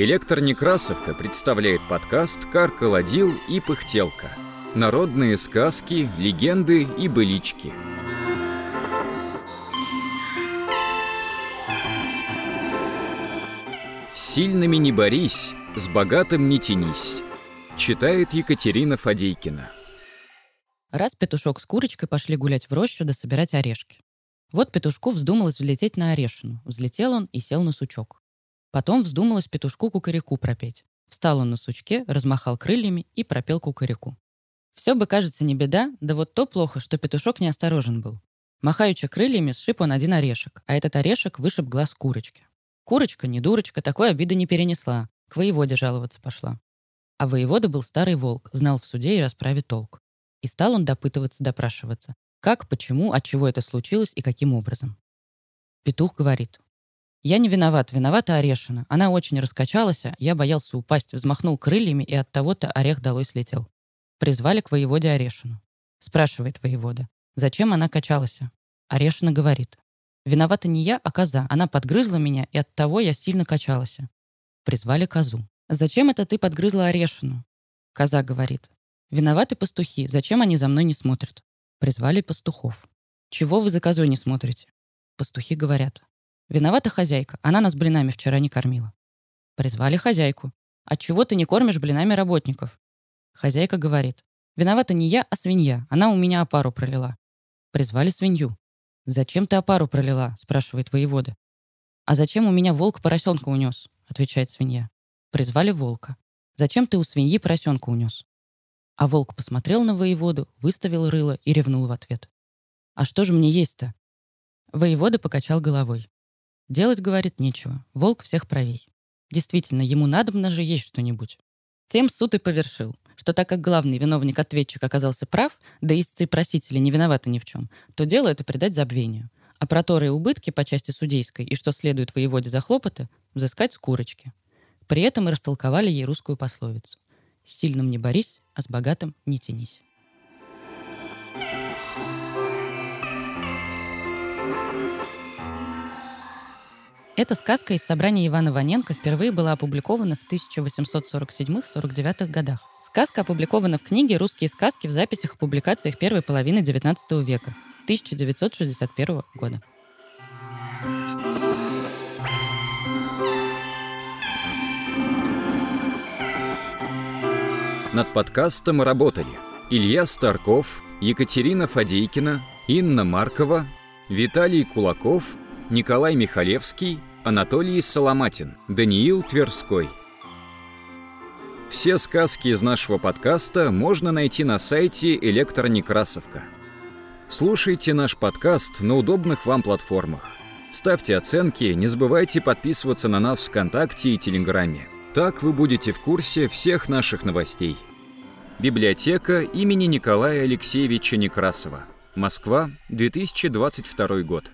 Электронекрасовка представляет подкаст «Каркаладил и пыхтелка». Народные сказки, легенды и былички. С сильными не борись, с богатым не тянись. Читает Екатерина Фадейкина. Раз петушок с курочкой пошли гулять в рощу да собирать орешки. Вот петушку вздумалось взлететь на орешину. Взлетел он и сел на сучок. Потом вздумалось петушку кукареку пропеть. Встал он на сучке, размахал крыльями и пропел кукареку. Все бы, кажется, не беда, да вот то плохо, что петушок неосторожен был. Махаючи крыльями, сшиб он один орешек, а этот орешек вышиб глаз курочки. Курочка, не дурочка, такой обиды не перенесла, к воеводе жаловаться пошла. А воевода был старый волк, знал в суде и расправе толк. И стал он допытываться, допрашиваться. Как, почему, от чего это случилось и каким образом. Петух говорит, я не виноват, виновата Орешина. Она очень раскачалась, а я боялся упасть, взмахнул крыльями, и от того-то орех долой слетел. Призвали к воеводе Орешину. Спрашивает воевода, зачем она качалась? Орешина говорит, виновата не я, а коза. Она подгрызла меня, и от того я сильно качалась. Призвали козу. Зачем это ты подгрызла Орешину? Коза говорит, виноваты пастухи, зачем они за мной не смотрят? Призвали пастухов. Чего вы за козой не смотрите? Пастухи говорят, Виновата хозяйка. Она нас блинами вчера не кормила. Призвали хозяйку. Отчего ты не кормишь блинами работников? Хозяйка говорит. Виновата не я, а свинья. Она у меня опару пролила. Призвали свинью. «Зачем ты опару пролила?» – спрашивает воевода. «А зачем у меня волк поросенка унес?» – отвечает свинья. Призвали волка. «Зачем ты у свиньи поросенка унес?» А волк посмотрел на воеводу, выставил рыло и ревнул в ответ. «А что же мне есть-то?» Воевода покачал головой. Делать, говорит, нечего. Волк всех правей. Действительно, ему надобно же есть что-нибудь. Тем суд и повершил, что так как главный виновник-ответчик оказался прав, да истцы просители не виноваты ни в чем, то дело это предать забвению. А проторые убытки по части судейской и что следует воеводе за хлопоты, взыскать с курочки. При этом и растолковали ей русскую пословицу. «С сильным не борись, а с богатым не тянись». Эта сказка из собрания Ивана Ваненко впервые была опубликована в 1847-49 годах. Сказка опубликована в книге «Русские сказки» в записях и публикациях первой половины XIX века 1961 года. Над подкастом работали Илья Старков, Екатерина Фадейкина, Инна Маркова, Виталий Кулаков, Николай Михалевский, Анатолий Соломатин, Даниил Тверской. Все сказки из нашего подкаста можно найти на сайте Электронекрасовка. Слушайте наш подкаст на удобных вам платформах. Ставьте оценки, не забывайте подписываться на нас ВКонтакте и Телеграме. Так вы будете в курсе всех наших новостей. Библиотека имени Николая Алексеевича Некрасова. Москва, 2022 год.